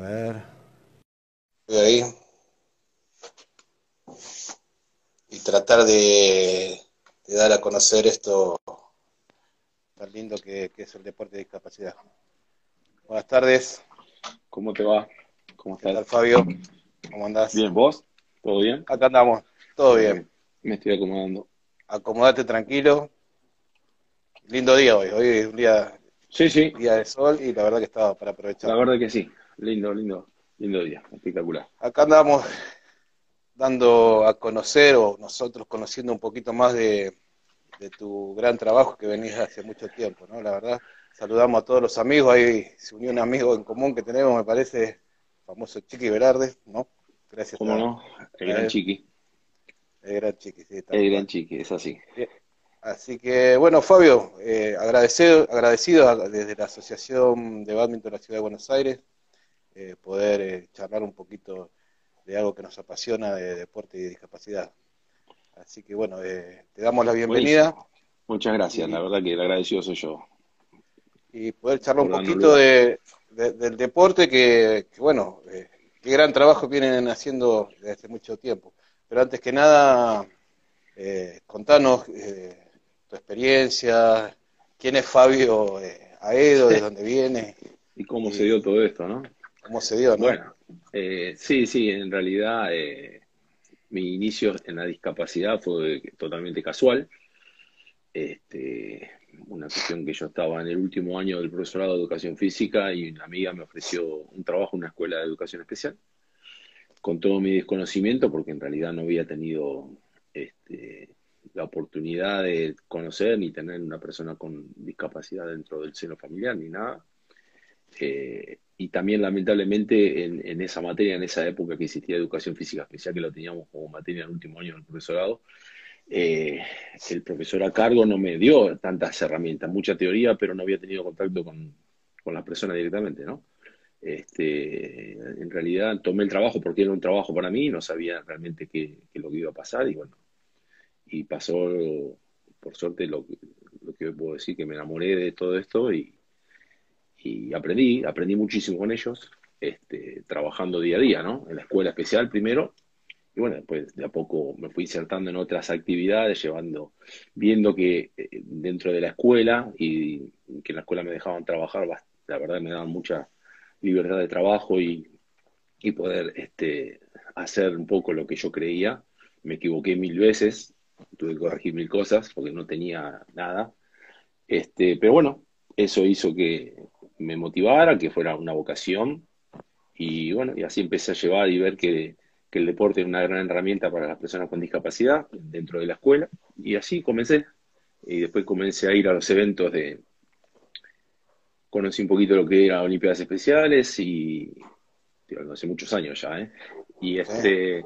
ver. Estoy ahí. Y tratar de, dar a conocer esto tan lindo que, es el deporte de discapacidad. Buenas tardes. ¿Cómo te va? ¿Cómo estás? ¿Qué tal, Fabio? ¿Cómo andás? Bien, ¿vos? ¿Todo bien? Acá andamos, todo bien. Me estoy acomodando. Acomodate tranquilo. Lindo día hoy, hoy es un día, sí, sí. día de sol y la verdad que estaba para aprovechar. La verdad que sí, lindo, lindo, lindo día, espectacular. Acá andamos dando a conocer o nosotros conociendo un poquito más de, tu gran trabajo que venís hace mucho tiempo, ¿no? La verdad, saludamos a todos los amigos, ahí se unió un amigo en común que tenemos, me parece, famoso Chiqui Velarde, ¿no? Gracias. ¿Cómo no? El gran Chiqui. El gran Chiqui, sí. El gran Chiqui, es así. Así que, bueno, Fabio, eh, agradecido, agradecido desde la Asociación de Badminton de la Ciudad de Buenos Aires, eh, poder eh, charlar un poquito de algo que nos apasiona de deporte y de discapacidad. Así que, bueno, te damos la bienvenida. Muchas gracias, la verdad que el agradecido soy yo. Y poder charlar un poquito de, del deporte que, que bueno, qué gran trabajo vienen haciendo desde hace mucho tiempo. Pero antes que nada, contanos tu experiencia, quién es Fabio eh, Aedo, de dónde viene. Y cómo se dio todo esto, ¿no? ¿Cómo se dio, no? Bueno, eh, sí, sí, en realidad eh, mi inicio en la discapacidad fue totalmente casual. Este, una cuestión que yo estaba en el último año del profesorado de educación física y una amiga me ofreció un trabajo en una escuela de educación especial. Con todo mi desconocimiento, porque en realidad no había tenido este, la oportunidad de conocer ni tener una persona con discapacidad dentro del seno familiar ni nada. Eh, y también lamentablemente en, esa materia, en esa época que existía educación física especial, que lo teníamos como materia en el último año del profesorado, eh, el profesor a cargo no me dio tantas herramientas, mucha teoría, pero no había tenido contacto con, con la persona directamente, ¿no? Este, en realidad tomé el trabajo porque era un trabajo para mí, no sabía realmente qué, qué lo que iba a pasar y bueno, y pasó, por suerte, lo, lo que puedo decir, que me enamoré de todo esto y, y aprendí, aprendí muchísimo con ellos, este, trabajando día a día, ¿no? En la escuela especial primero, y bueno, después de a poco me fui insertando en otras actividades, llevando, viendo que eh, dentro de la escuela y que en la escuela me dejaban trabajar, la verdad me daban mucha libertad de trabajo y, y poder este, hacer un poco lo que yo creía. Me equivoqué mil veces, tuve que corregir mil cosas porque no tenía nada. Este, pero bueno, eso hizo que me motivara, que fuera una vocación. Y bueno, y así empecé a llevar y ver que, el deporte es una gran herramienta para las personas con discapacidad dentro de la escuela. Y así comencé. Y después comencé a ir a los eventos de... Conocí un poquito lo que era Olimpiadas Especiales y... hace muchos años ya, ¿eh? Y este...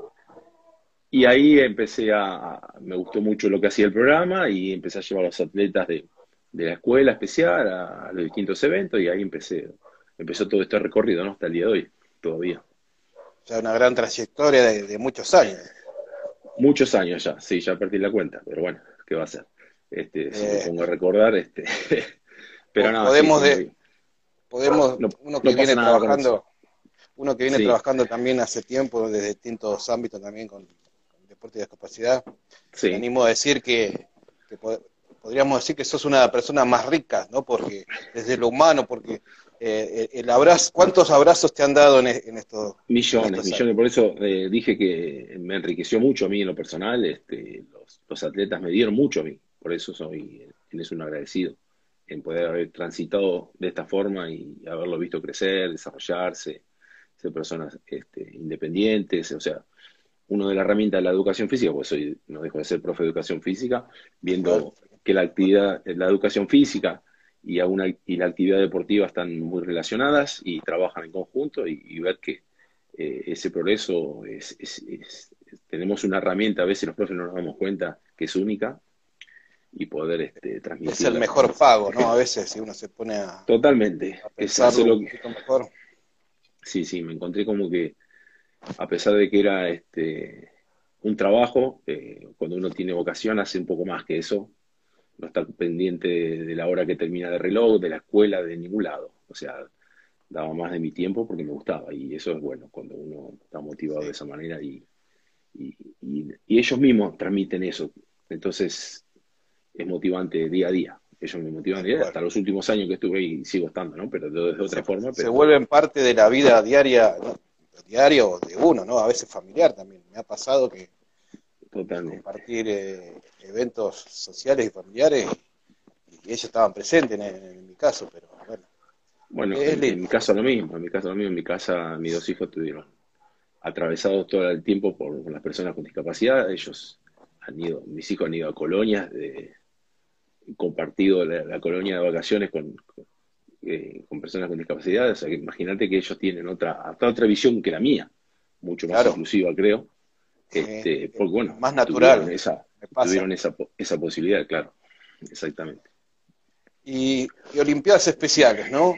Y ahí empecé a, me gustó mucho lo que hacía el programa y empecé a llevar a los atletas de, la escuela especial a, los distintos eventos y ahí empecé, empezó todo este recorrido, ¿no? Hasta el día de hoy, todavía. O sea, una gran trayectoria de, muchos años. Muchos años ya, sí, ya perdí la cuenta, pero bueno, ¿qué va a ser? Este, si me eh, pongo a recordar, este, pero nada. Podemos, podemos uno que viene trabajando, uno que viene trabajando también hace tiempo desde distintos ámbitos también con deporte de discapacidad, sí. animo a decir que, podríamos decir que sos una persona más rica, ¿no? Porque desde lo humano, porque eh, el abrazo, ¿cuántos abrazos te han dado en, en esto? Millones, millones, por eso eh, dije que me enriqueció mucho a mí en lo personal, este, los, atletas me dieron mucho a mí, por eso soy, es un agradecido en poder haber transitado de esta forma y haberlo visto crecer, desarrollarse, ser personas este, independientes, o sea, uno de las herramientas de la educación física, pues soy, no dejo de ser profe de educación física, viendo que la actividad, la educación física y, una, y la actividad deportiva están muy relacionadas y trabajan en conjunto y, ver que eh, ese progreso es, tenemos una herramienta, a veces los profes no nos damos cuenta que es única y poder este, transmitir. Es el mejor pago, ¿no? A veces si uno se pone a... Totalmente. es lo que... mejor. Sí, sí, me encontré como que a pesar de que era este, un trabajo, eh, cuando uno tiene vocación hace un poco más que eso, no está pendiente de, la hora que termina de reloj, de la escuela, de ningún lado. O sea, daba más de mi tiempo porque me gustaba y eso es bueno cuando uno está motivado de esa manera y, y, ellos mismos transmiten eso. Entonces es motivante día a día. Ellos me motivan día hasta los últimos años que estuve y sigo estando, ¿no? Pero de, otra forma. Se vuelven parte de la vida diaria, diario de uno, ¿no? A veces familiar también. Me ha pasado que compartir eh, eventos sociales y familiares y ellos estaban presentes en, mi caso, pero bueno. Bueno, en, mi caso lo mismo, en mi caso lo mismo, en mi casa mis dos hijos estuvieron atravesados todo el tiempo por, las personas con discapacidad, ellos han ido, mis hijos han ido a colonias, de, compartido la, colonia de vacaciones con, eh, con, personas con discapacidad, o sea que imagínate que ellos tienen otra, otra visión que la mía, mucho más inclusiva creo, este, porque bueno, más natural. Tuvieron, esa, tuvieron esa, esa posibilidad, claro, exactamente. Y, Olimpiadas Especiales, ¿no?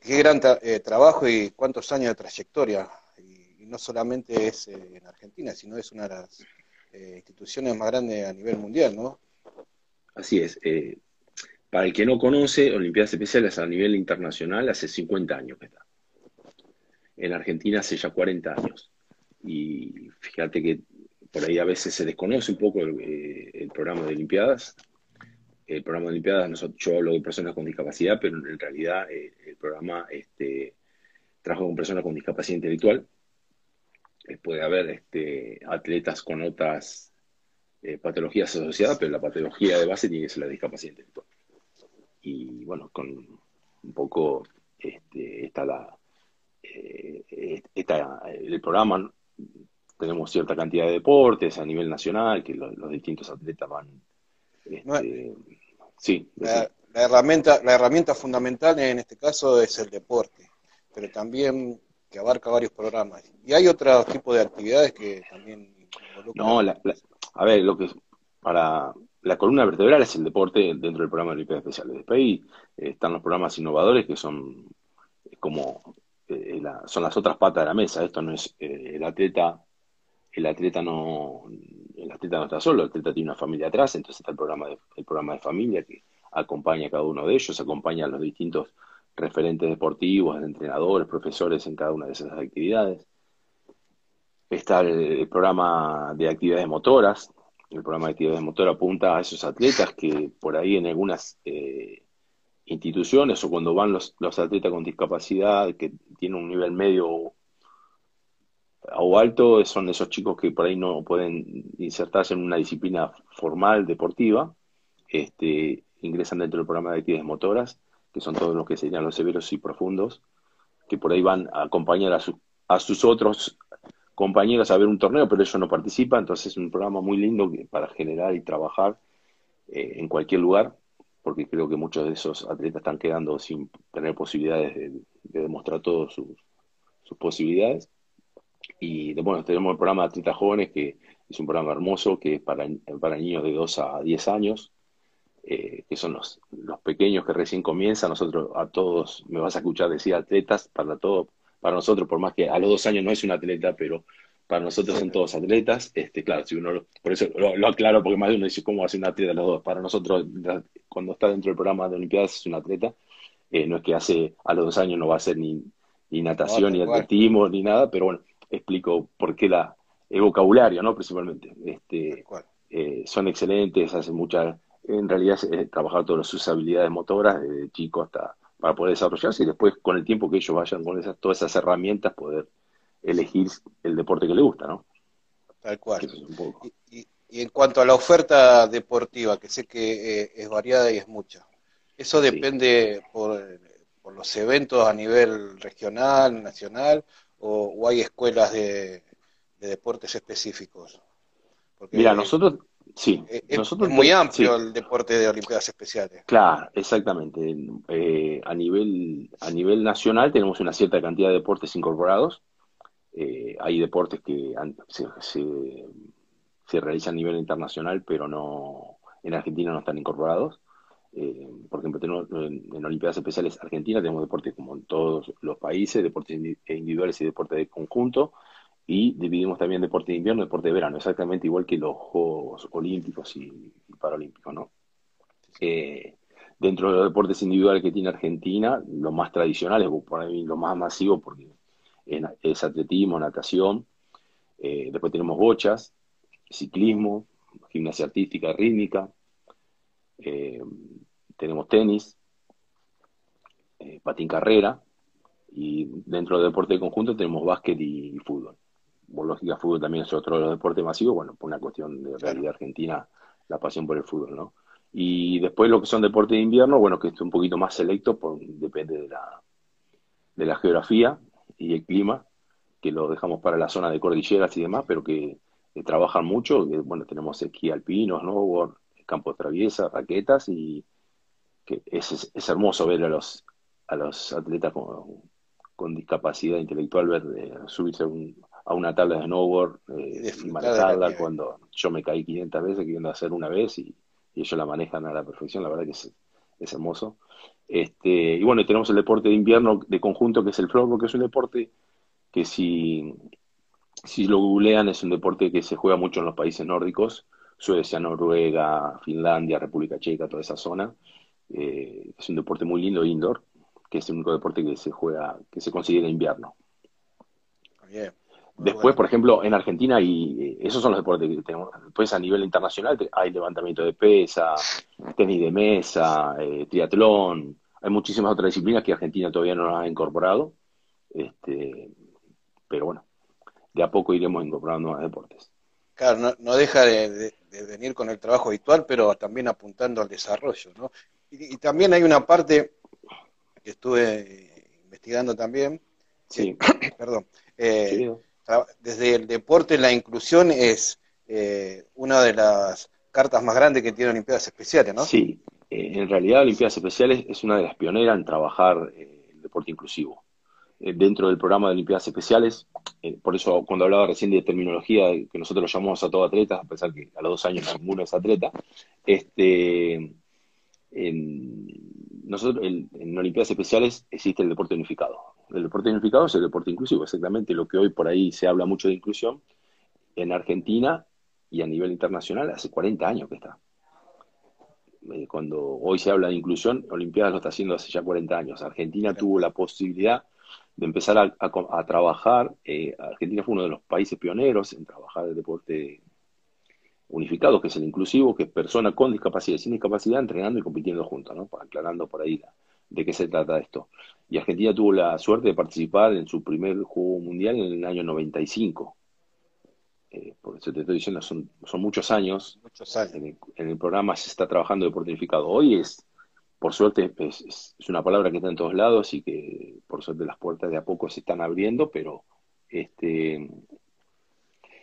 Qué gran eh, trabajo y cuántos años de trayectoria. Y, no solamente es eh, en Argentina, sino es una de las eh, instituciones más grandes a nivel mundial, ¿no? Así es. para el que no conoce, Olimpiadas Especiales a nivel internacional hace 50 años que está. En Argentina hace ya 40 años. Y fíjate que por ahí a veces se desconoce un poco el programa de Olimpiadas, el programa de Olimpiadas, nosotros, yo hablo de personas con discapacidad, pero en realidad eh, el programa este, trabaja con personas con discapacidad intelectual. Eh, puede haber este, atletas con otras eh, patologías asociadas, pero la patología de base tiene que ser la discapacidad intelectual. Y bueno, con un poco este, está la, está el programa, tenemos cierta cantidad de deportes a nivel nacional, que los distintos atletas van este, sí. La, herramienta, la herramienta fundamental en este caso es el deporte, pero también que abarca varios programas. Y hay otro tipo de actividades que también No, a ver, lo que para la columna vertebral es el deporte dentro del programa de Olimpiadas Especiales. Después ahí están los programas innovadores que son como eh, son las otras patas de la mesa. Esto no es el atleta, el atleta no, el atleta no está solo, el atleta tiene una familia atrás, entonces está el programa de, el programa de familia que acompaña a cada uno de ellos, acompaña a los distintos referentes deportivos, entrenadores, profesores en cada una de esas actividades. Está el, programa de actividades motoras. El programa de actividades motoras apunta a esos atletas que por ahí en algunas eh, instituciones o cuando van los, los atletas con discapacidad que tienen un nivel medio o alto son esos chicos que por ahí no pueden insertarse en una disciplina formal deportiva, este, ingresan dentro del programa de actividades motoras, que son todos los que serían los severos y profundos, que por ahí van a acompañar a, a sus otros compañeros a ver un torneo, pero ellos no participan, entonces es un programa muy lindo para generar y trabajar eh, en cualquier lugar, porque creo que muchos de esos atletas están quedando sin tener posibilidades de, demostrar todas sus posibilidades. Y bueno, tenemos el programa de Atletas Jóvenes, que es un programa hermoso, que es para, para niños de 2 a 10 años, eh, que son los, los pequeños que recién comienzan. Nosotros a todos, me vas a escuchar decir atletas, para todo, para nosotros, por más que a los dos años no es un atleta, pero para nosotros son todos atletas. Este, claro, si uno por eso lo, aclaro, porque más de uno dice, ¿cómo va a ser un atleta los dos? Para nosotros, cuando está dentro del programa de Olimpiadas, es un atleta. Eh, no es que hace a los dos años no va a ser ni, ni natación, ni atletismo, ni nada, pero bueno, explico por qué la, el vocabulario, ¿no? Principalmente. Este, eh, son excelentes, hacen muchas, en realidad es trabajar todas sus habilidades motoras, desde chico hasta para poder desarrollarse y después con el tiempo que ellos vayan con esas, todas esas herramientas poder elegir el deporte que les gusta, ¿no? Tal cual. Y, en cuanto a la oferta deportiva, que sé que eh, es variada y es mucha, ¿eso depende por, por los eventos a nivel regional, nacional, o, hay escuelas de, deportes específicos? Mira, nosotros, sí. Es, nosotros, muy amplio el deporte de Olimpiadas Especiales. Claro, exactamente. Eh, a, nivel, a nivel nacional tenemos una cierta cantidad de deportes incorporados. Eh, hay deportes que se, realizan a nivel internacional, pero no en Argentina no están incorporados. Eh, por ejemplo, tenemos en, Olimpiadas Especiales Argentina tenemos deportes como en todos los países, deportes individuales y deportes de conjunto, y dividimos también deporte de invierno y deporte de verano, exactamente igual que los Juegos Olímpicos y, Paralímpicos, ¿no? Eh, Dentro de los deportes individuales que tiene Argentina, lo más tradicional es por lo más masivo porque es atletismo, natación, eh, después tenemos bochas, ciclismo, gimnasia artística, rítmica, eh, tenemos tenis, eh, patín carrera, y dentro del deporte de conjunto tenemos básquet y, fútbol. Por lógica, fútbol también es otro de los deportes masivos, bueno, por una cuestión de realidad argentina, la pasión por el fútbol, ¿no? Y después lo que son deportes de invierno, bueno, que es un poquito más selecto, por, depende de la, de la geografía y el clima, que lo dejamos para la zona de cordilleras y demás, pero que, trabajan mucho. bueno, tenemos esquí alpino, snowboard, campo de traviesa, raquetas y que es, es, hermoso ver a los, a los atletas con, con discapacidad intelectual ver eh, subirse a una tabla de snowboard eh, y manejarla cuando yo me caí 500 veces queriendo hacer una vez y, ellos la manejan a la perfección, la verdad que es, es hermoso. Este, y bueno, tenemos el deporte de invierno de conjunto que es el floorball, que es un deporte que si, si lo googlean es un deporte que se juega mucho en los países nórdicos, Suecia, Noruega, Finlandia, República Checa, toda esa zona. Eh, es un deporte muy lindo indoor, que es el único deporte que se juega, que se considera invierno. Después, por ejemplo, en Argentina, y eh, esos son los deportes que tenemos. Después, a nivel internacional, hay levantamiento de pesa, tenis de mesa, eh, triatlón. Hay muchísimas otras disciplinas que Argentina todavía no las ha incorporado. Este, pero bueno, de a poco iremos incorporando más deportes. Claro, no, deja de, venir con el trabajo habitual, pero también apuntando al desarrollo, ¿no? Y, también hay una parte que estuve investigando también, sí. perdón, eh, desde el deporte la inclusión es eh, una de las cartas más grandes que tiene Olimpiadas Especiales, ¿no? Sí, eh, en realidad Olimpiadas Especiales es una de las pioneras en trabajar el deporte inclusivo. Eh, dentro del programa de Olimpiadas Especiales. Eh, por eso, cuando hablaba recién de terminología, que nosotros lo llamamos a todo atleta, a pesar que a los dos años ninguno es atleta, este, nosotros en Olimpiadas Especiales existe el deporte unificado. El deporte unificado es el deporte inclusivo, exactamente lo que hoy por ahí se habla mucho de inclusión. En Argentina y a nivel internacional hace 40 años que está. Eh, cuando hoy se habla de inclusión, Olimpiadas lo está haciendo hace ya 40 años. Argentina tuvo la posibilidad de empezar a, trabajar. Eh, Argentina fue uno de los países pioneros en trabajar el deporte unificado, que es el inclusivo, que es persona con discapacidad y sin discapacidad entrenando y compitiendo juntos, ¿no? Aclarando por ahí de qué se trata esto. Y Argentina tuvo la suerte de participar en su primer juego mundial en el año 95. Eh, por eso te estoy diciendo, son, son muchos años. Muchos años. En el, en el programa se está trabajando deporte unificado. Hoy es por suerte es, una palabra que está en todos lados y que por suerte las puertas de a poco se están abriendo, pero este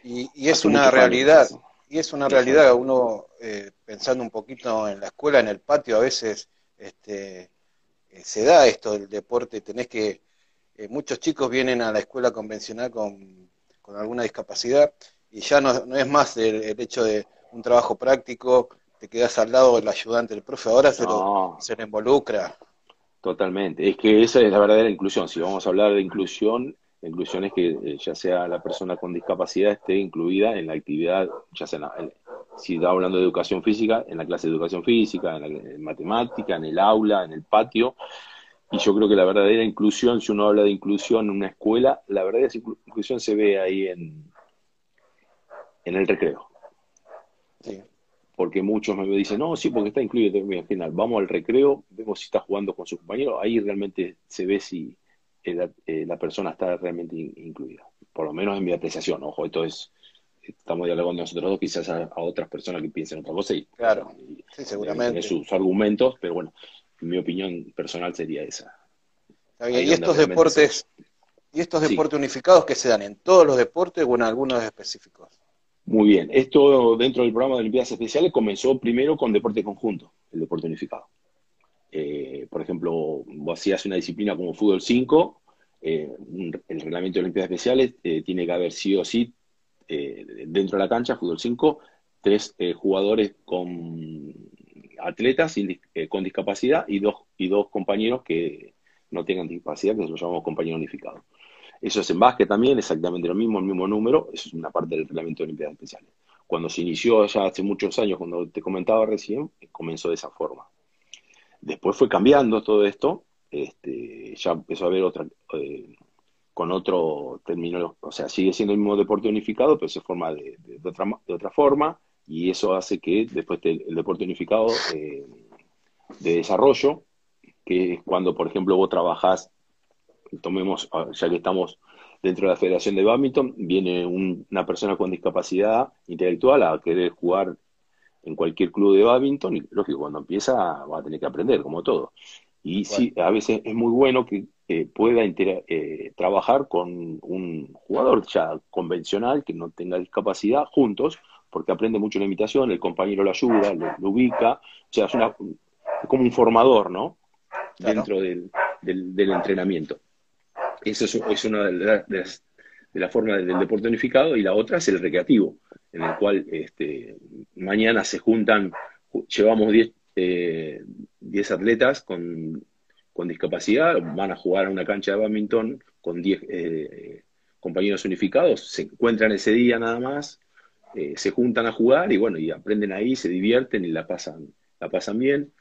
y, es una realidad y es una realidad uno eh, pensando un poquito en la escuela en el patio a veces este eh, se da esto del deporte tenés que eh, muchos chicos vienen a la escuela convencional con, con alguna discapacidad y ya no, no es más el hecho de un trabajo práctico te quedas al lado del ayudante del profe, ahora se, lo, se le involucra. Totalmente, es que esa es la verdadera inclusión. Si vamos a hablar de inclusión, la inclusión es que eh, ya sea la persona con discapacidad esté incluida en la actividad, ya sea si está hablando de educación física, en la clase de educación física, en, matemática, en el aula, en el patio. Y yo creo que la verdadera inclusión, si uno habla de inclusión en una escuela, la verdadera inclusión se ve ahí en, en el recreo. Sí porque muchos me dicen, no, sí, porque está incluido al final. Vamos al recreo, vemos si está jugando con su compañero, ahí realmente se ve si eh, la persona está realmente incluida. Por lo menos en mi apreciación, ojo, esto es, estamos dialogando nosotros dos, quizás a, otras personas que piensen otra cosa y, claro, sí, seguramente. sus argumentos, pero bueno, mi opinión personal sería esa. y estos deportes, y estos deportes unificados que se dan en todos los deportes o en algunos específicos. Muy bien, esto dentro del programa de Olimpiadas Especiales comenzó primero con deporte conjunto, el deporte unificado. Eh, por ejemplo, vos hacías una disciplina como fútbol 5, eh, el reglamento de Olimpiadas Especiales eh, tiene que haber sí o sí dentro de la cancha, fútbol 5, tres jugadores con atletas con discapacidad y dos, y dos compañeros que no tengan discapacidad, que lo llamamos compañero unificado. Eso es en básquet también, exactamente lo mismo, el mismo número, eso es una parte del reglamento de Olimpiadas Especiales. Cuando se inició ya hace muchos años, cuando te comentaba recién, comenzó de esa forma. Después fue cambiando todo esto, este, ya empezó a haber otra, eh, con otro término, o sea, sigue siendo el mismo deporte unificado, pero se forma de, otra, de otra, forma, y eso hace que después el deporte unificado eh, de desarrollo, que es cuando, por ejemplo, vos trabajás, tomemos, ya que estamos dentro de la Federación de Badminton, viene una persona con discapacidad intelectual a querer jugar en cualquier club de badminton, y lógico, cuando empieza va a tener que aprender, como todo. Y sí, a veces es muy bueno que pueda eh, trabajar con un jugador ya convencional que no tenga discapacidad juntos, porque aprende mucho la imitación, el compañero lo ayuda, lo, ubica, o sea, es, una, como un formador, ¿no? Dentro del, del, entrenamiento. Eso es, una de las, de las formas del deporte unificado y la otra es el recreativo, en el cual este, mañana se juntan, llevamos 10 eh, atletas con, discapacidad, van a jugar a una cancha de badminton con 10 eh, compañeros unificados, se encuentran ese día nada más, eh, se juntan a jugar y bueno, y aprenden ahí, se divierten y la pasan, la pasan bien.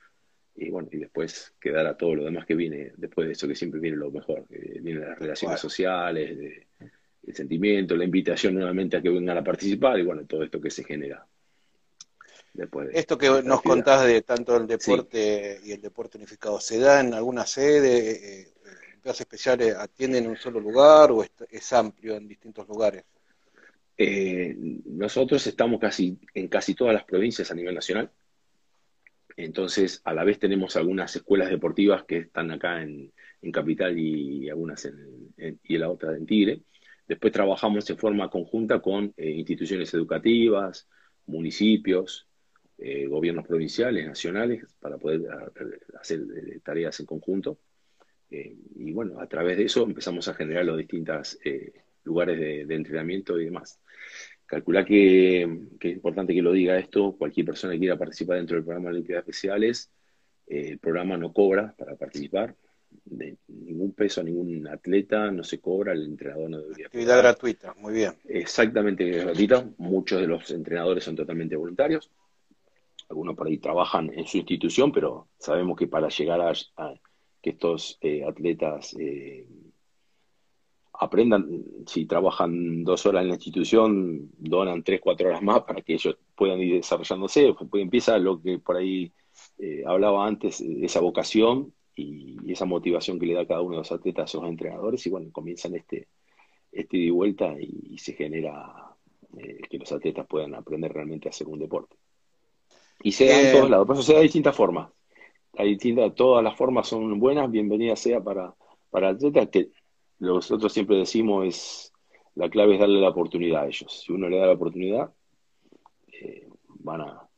Y bueno, y después quedará todo lo demás que viene después de eso, que siempre viene lo mejor, vienen las relaciones sociales, de, el sentimiento, la invitación nuevamente a que vengan a participar y bueno, todo esto que se genera. Después esto que nos contás de tanto el deporte y el deporte unificado, ¿se da en alguna sede? Eh, especiales atienden en un solo lugar o es, amplio en distintos lugares? Eh, nosotros estamos casi en casi todas las provincias a nivel nacional. Entonces, a la vez tenemos algunas escuelas deportivas que están acá en, Capital y algunas en, y la otra en Tigre. Después trabajamos en forma conjunta con eh, instituciones educativas, municipios, eh, gobiernos provinciales, nacionales, para poder hacer eh, tareas en conjunto. y bueno, a través de eso empezamos a generar los distintos lugares de, entrenamiento y demás. Calcula que, que, es importante que lo diga esto, cualquier persona que quiera participar dentro del programa de Olimpiadas Especiales, el programa no cobra para participar, de ningún peso a ningún atleta, no se cobra, el entrenador no debería. Actividad gratuita, muy bien. Exactamente gratuita. Muchos de los entrenadores son totalmente voluntarios. Algunos por ahí trabajan en su institución, pero sabemos que para llegar a, que estos eh, atletas eh, aprendan, si trabajan dos horas en la institución, donan tres, cuatro horas más para que ellos puedan ir desarrollándose. Pues empieza lo que por ahí eh, hablaba antes, esa vocación y, esa motivación que le da cada uno de los atletas a esos entrenadores y bueno, comienzan este, este ida y vuelta y, se genera eh, que los atletas puedan aprender realmente a hacer un deporte. Y se da en todos lados, por eso se da de distintas formas. Hay distintas, todas las formas son buenas, bienvenidas sea para, para atletas, que nosotros siempre decimos es, la clave es darle la oportunidad a ellos. Si uno le da la oportunidad, eh, van, a,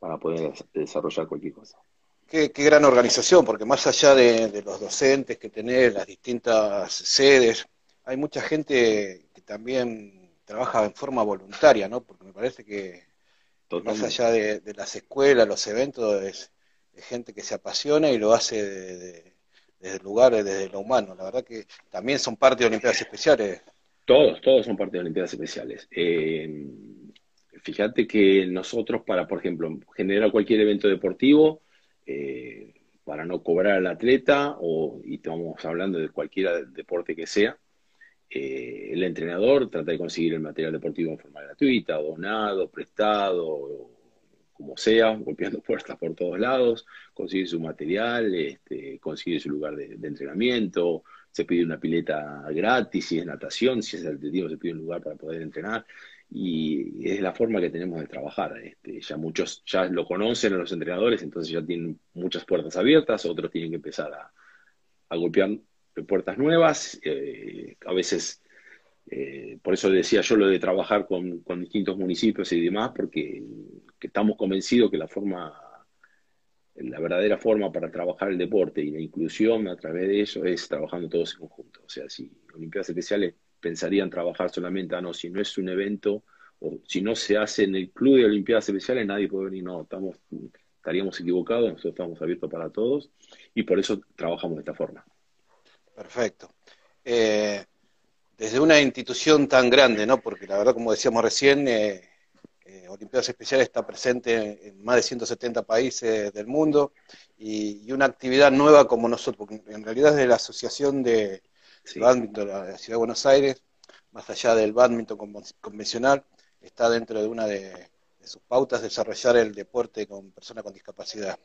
van a poder desarrollar cualquier cosa. Qué, gran organización, porque más allá de, los docentes que tenés, las distintas sedes, hay mucha gente que también trabaja en forma voluntaria, ¿no? Porque me parece que más allá de, las escuelas, los eventos, es, gente que se apasiona y lo hace desde el lugar, desde lo humano. La verdad que también son parte de Olimpiadas Especiales. Todos, todos son parte de Olimpiadas Especiales. Eh, fíjate que nosotros, para, por ejemplo, generar cualquier evento deportivo, eh, para no cobrar al atleta, o, y estamos hablando de cualquier deporte que sea, eh, el entrenador trata de conseguir el material deportivo en forma gratuita, donado, prestado, como sea, golpeando puertas por todos lados, consigue su material, este, consigue su lugar de, entrenamiento, se pide una pileta gratis, si es natación, si es atletismo se pide un lugar para poder entrenar y es la forma que tenemos de trabajar. Este, ya muchos ya lo conocen a los entrenadores, entonces ya tienen muchas puertas abiertas, otros tienen que empezar a, golpear puertas nuevas, eh, a veces, eh, por eso decía yo lo de trabajar con, distintos municipios y demás, porque estamos convencidos que la forma, la verdadera forma para trabajar el deporte y la inclusión a través de eso es trabajando todos en conjunto. O sea, si Olimpiadas Especiales pensarían trabajar solamente, ah, no, si no es un evento o si no se hace en el Club de Olimpiadas Especiales, nadie puede venir. No, estaríamos equivocados, nosotros estamos abiertos para todos y por eso trabajamos de esta forma. Perfecto. Eh, desde una institución tan grande, ¿no? Porque la verdad, como decíamos recién, eh, eh, Olimpiadas Especiales está presente en más de 170 países del mundo y, una actividad nueva como nosotros, porque en realidad es de la Asociación de Badminton de la Ciudad de Buenos Aires, más allá del badminton convencional, está dentro de una de, sus pautas desarrollar el deporte con personas con discapacidad.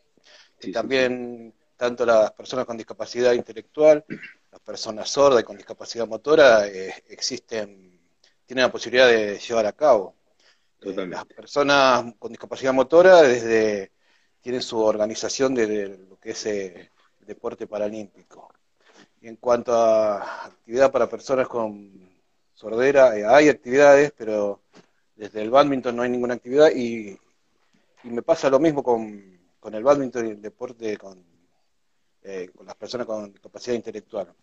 y también tanto las personas con discapacidad intelectual, las personas sordas y con discapacidad motora eh, existen, tienen la posibilidad de llevar a cabo. Eh, las personas con discapacidad motora desde tienen su organización desde lo que es eh, el deporte paralímpico. Y en cuanto a actividad para personas con sordera, eh, hay actividades, pero desde el badminton no hay ninguna actividad y, me pasa lo mismo con, el badminton y el deporte con, con las personas con discapacidad intelectual.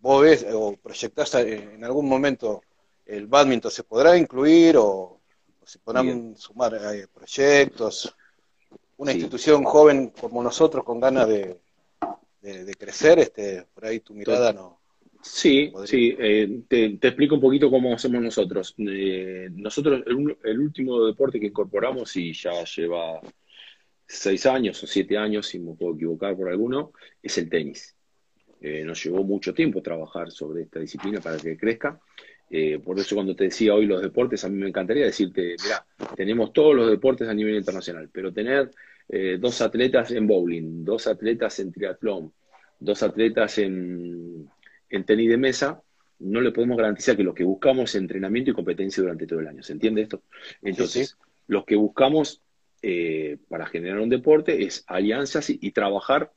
vos ves o proyectás en algún momento el badminton se podrá incluir o, se podrán sumar eh, proyectos. Una institución joven como nosotros con ganas de, crecer, este, por ahí tu mirada no. Sí, sí, eh, te, explico un poquito cómo hacemos nosotros. Eh, nosotros, el, último deporte que incorporamos, y ya lleva seis años o siete años, si me puedo equivocar por alguno, es el tenis. nos llevó mucho tiempo trabajar sobre esta disciplina para que crezca. Eh, por eso cuando te decía hoy los deportes, a mí me encantaría decirte, mira, tenemos todos los deportes a nivel internacional, pero tener eh, dos atletas en bowling, dos atletas en triatlón, dos atletas en, tenis de mesa, no le podemos garantizar que lo que buscamos es entrenamiento y competencia durante todo el año. ¿Se entiende esto? Entonces, lo que buscamos eh, para generar un deporte es alianzas y, trabajar,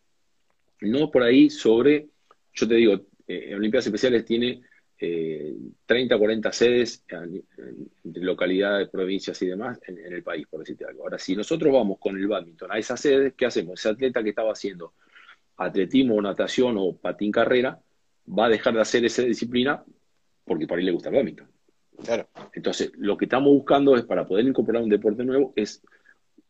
no por ahí sobre, yo te digo, en Olimpiadas Especiales tiene eh, 30, 40 sedes entre localidades, provincias y demás en, el país, por decirte algo. Ahora, si nosotros vamos con el badminton a esas sedes, ¿qué hacemos? Ese atleta que estaba haciendo atletismo, natación o patín carrera, va a dejar de hacer esa disciplina porque para él le gusta el badminton. Claro. Entonces, lo que estamos buscando es para poder incorporar un deporte nuevo, es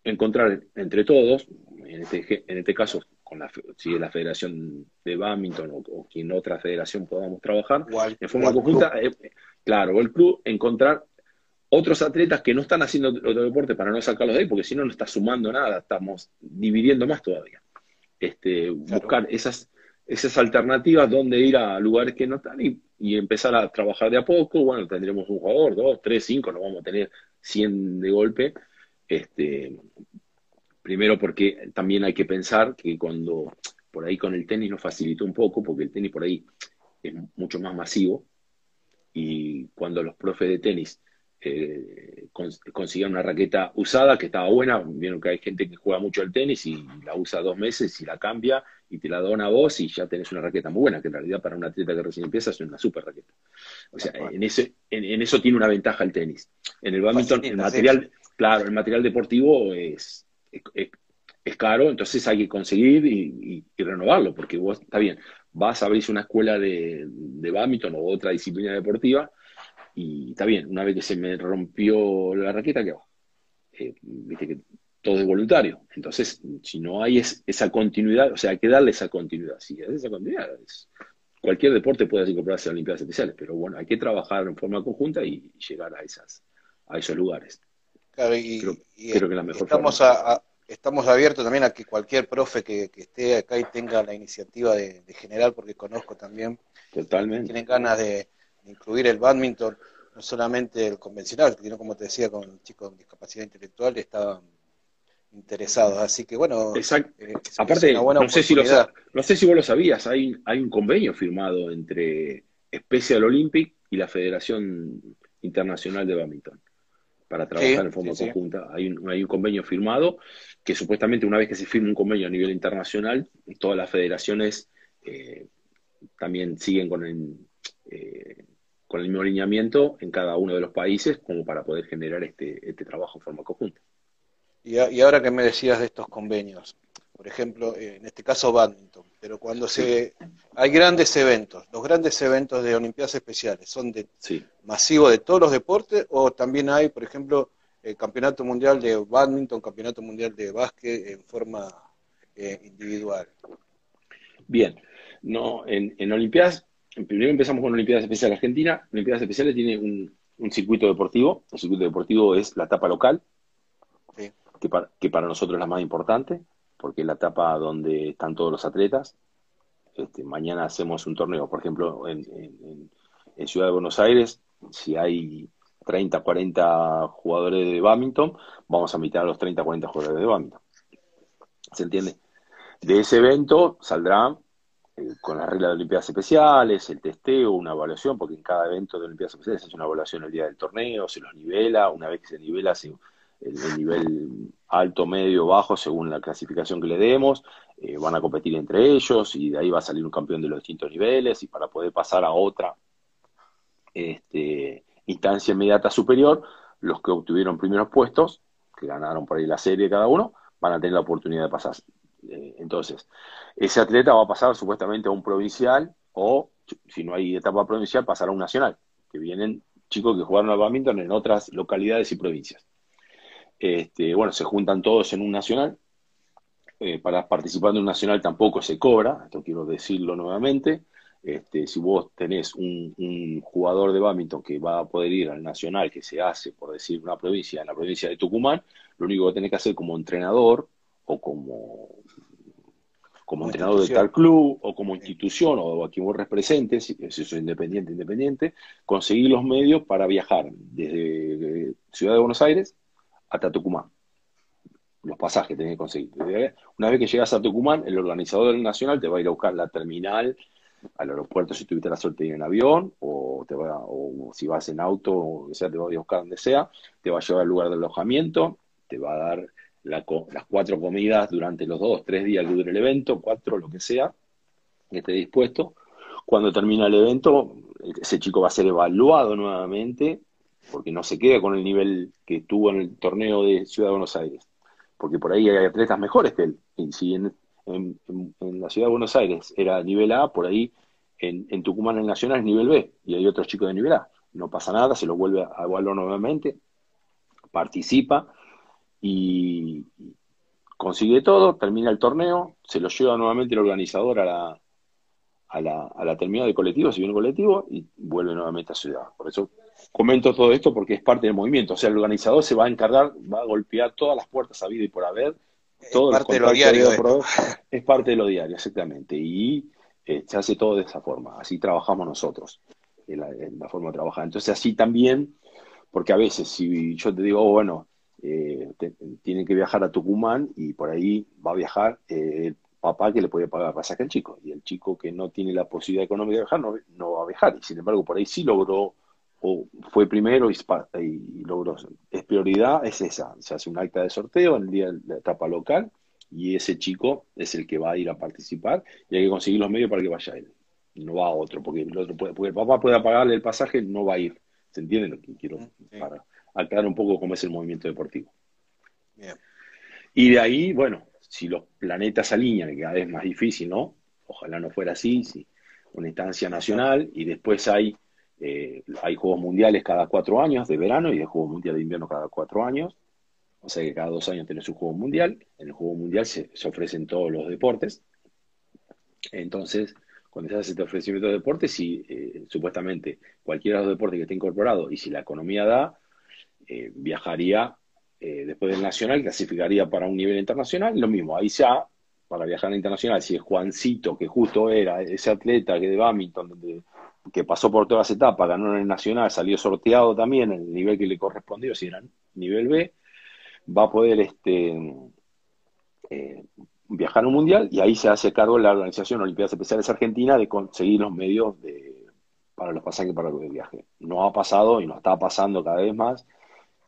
encontrar entre todos, en este, en este caso con la, si la Federación de Badminton o, o quien otra federación podamos trabajar en forma conjunta, eh, claro, el club encontrar otros atletas que no están haciendo otro deporte para no sacarlos de ahí, porque si no, no está sumando nada, estamos dividiendo más todavía. Este, Buscar esas, esas alternativas donde ir a lugares que no están y, y, empezar a trabajar de a poco. Bueno, tendremos un jugador, dos, tres, cinco, no vamos a tener 100 de golpe. Este, Primero porque también hay que pensar que cuando por ahí con el tenis nos facilitó un poco, porque el tenis por ahí es mucho más masivo, y cuando los profes de tenis eh, consiguieron una raqueta usada que estaba buena, vieron que hay gente que juega mucho el tenis y la usa dos meses y la cambia y te la dona a vos y ya tenés una raqueta muy buena, que en realidad para un atleta que recién empieza es una super raqueta. O sea, en, ese, en, eso tiene una ventaja el tenis. En el badminton, el material, claro, el material deportivo es, es, caro, entonces hay que conseguir y, renovarlo, porque vos, está bien, vas a abrir una escuela de, de o otra disciplina deportiva, y está bien, una vez que se me rompió la raqueta, ¿qué va? Eh, viste que todo es voluntario. Entonces, si no hay esa continuidad, o sea, hay que darle esa continuidad. Si es esa continuidad, cualquier deporte puede incorporarse a Olimpiadas Especiales, pero bueno, hay que trabajar en forma conjunta y llegar a esos lugares. Claro, y, creo, que la mejor estamos, estamos abiertos también a que cualquier profe que, esté acá y tenga la iniciativa de, generar, porque conozco también, Totalmente. tienen ganas de, incluir el badminton, no solamente el convencional, sino como te decía, con chicos con discapacidad intelectual estaban interesados. Así que bueno, eh, aparte, no, sé si no sé si vos lo sabías, hay, hay un convenio firmado entre Special Olympic y la Federación Internacional de Badminton para trabajar en forma conjunta. Hay un, hay un convenio firmado que supuestamente una vez que se firme un convenio a nivel internacional, todas las federaciones eh, también siguen con el, eh, con el mismo alineamiento en cada uno de los países como para poder generar este, este trabajo en forma conjunta. Y, y ahora que me decías de estos convenios, por ejemplo, eh, en este caso badminton, pero cuando se hay grandes eventos, los grandes eventos de Olimpiadas Especiales, ¿son de masivo de todos los deportes o también hay, por ejemplo, el Campeonato Mundial de Badminton, Campeonato Mundial de Básquet en forma eh, individual? Bien, no, en, en Olimpiadas, primero empezamos con Olimpiadas Especiales Argentina, Olimpiadas Especiales tiene un, un circuito deportivo. El circuito deportivo es la etapa local, que, para, que para nosotros es la más importante, porque es la etapa donde están todos los atletas. Este, mañana hacemos un torneo, por ejemplo, en, Ciudad de Buenos Aires, si hay 30, 40 jugadores de badminton, vamos a invitar a los 30, 40 jugadores de badminton. ¿Se entiende? De ese evento saldrá eh, con las reglas de Olimpiadas Especiales, el testeo, una evaluación, porque en cada evento de Olimpiadas Especiales se hace una evaluación el día del torneo, se los nivela, una vez que se nivela el, nivel alto, medio, bajo, según la clasificación que le demos, eh, van a competir entre ellos y de ahí va a salir un campeón de los distintos niveles y para poder pasar a otra este, instancia inmediata superior, los que obtuvieron primeros puestos, que ganaron por ahí la serie cada uno, van a tener la oportunidad de pasar. Eh, entonces, ese atleta va a pasar supuestamente a un provincial o, si no hay etapa provincial, pasará a un nacional, que vienen chicos que jugaron al badminton en otras localidades y provincias. Este, bueno, se juntan todos en un nacional. Eh, para participar en un nacional tampoco se cobra, esto quiero decirlo nuevamente. Este, si vos tenés un, un, jugador de badminton que va a poder ir al nacional que se hace, por decir una provincia, en la provincia de Tucumán, lo único que tenés que hacer como entrenador o como como entrenador de tal club o como institución o a quien vos representes, si es independiente, independiente, conseguir los medios para viajar desde Ciudad de Buenos Aires hasta Tucumán. Los pasajes tenés que conseguir. Una vez que llegas a Tucumán, el organizador del Nacional te va a ir a buscar la terminal al aeropuerto si tuviste la suerte de ir en avión, o, te va, o si vas en auto, o sea, te va a buscar donde sea, te va a llevar al lugar de alojamiento, te va a dar las cuatro comidas durante los dos, tres días que dure el evento, cuatro, lo que sea, que esté dispuesto. Cuando termina el evento, ese chico va a ser evaluado nuevamente, porque no se queda con el nivel que tuvo en el torneo de Ciudad de Buenos Aires, porque por ahí hay atletas mejores que él. Y si en, la Ciudad de Buenos Aires era nivel A, por ahí en, en Tucumán el Nacional es nivel B, y hay otros chicos de nivel A. No pasa nada, se lo vuelve a evaluar nuevamente, participa, y consigue todo, termina el torneo, se lo lleva nuevamente el organizador a la, a la, a la terminal de colectivo, si viene colectivo, y vuelve nuevamente a Ciudad. Por eso comento todo esto porque es parte del movimiento. O sea, el organizador se va a encargar, va a golpear todas las puertas a vida y por haber. Es parte de lo diario. es parte de lo diario, exactamente. Y eh, se hace todo de esa forma. Así trabajamos nosotros, en la, la, forma de trabajar. Entonces, así también, porque a veces, si yo te digo, oh, bueno, eh, tiene que viajar a Tucumán y por ahí va a viajar eh, el papá que le puede pagar pasaje al chico. Y el chico que no tiene la posibilidad económica de viajar no, no va a viajar. Y sin embargo, por ahí sí logró, o fue primero y, y logró. Es prioridad, es esa. Se hace un acta de sorteo en el día de la etapa local y ese chico es el que va a ir a participar y hay que conseguir los medios para que vaya él. No va a otro, porque el, otro puede, porque el papá puede pagarle el pasaje, no va a ir. ¿Se entiende lo que quiero? Para, aclarar un poco cómo es el movimiento deportivo. Y de ahí, bueno, si los planetas alinean, que cada vez es más difícil, ¿no? Ojalá no fuera así, sí. una instancia nacional y después hay, eh, hay Juegos Mundiales cada cuatro años de verano y de Juegos Mundiales de invierno cada cuatro años. O sea que cada dos años tenés un Juego Mundial. En el Juego Mundial se, ofrecen todos los deportes. Entonces, cuando se hace este ofrecimiento de deportes, si eh, supuestamente cualquiera de los deportes que esté incorporado y si la economía da, eh, viajaría eh, después del nacional, clasificaría para un nivel internacional, lo mismo, ahí ya, para viajar internacional, si es Juancito, que justo era ese atleta que de badminton, que pasó por todas las etapas, ganó en el nacional, salió sorteado también en el nivel que le correspondió, si era nivel B, va a poder este, eh, viajar a un mundial y ahí se hace cargo la Organización Olimpiadas Especiales Argentina de conseguir los medios para los pasajes para el viaje. No ha pasado y no está pasando cada vez más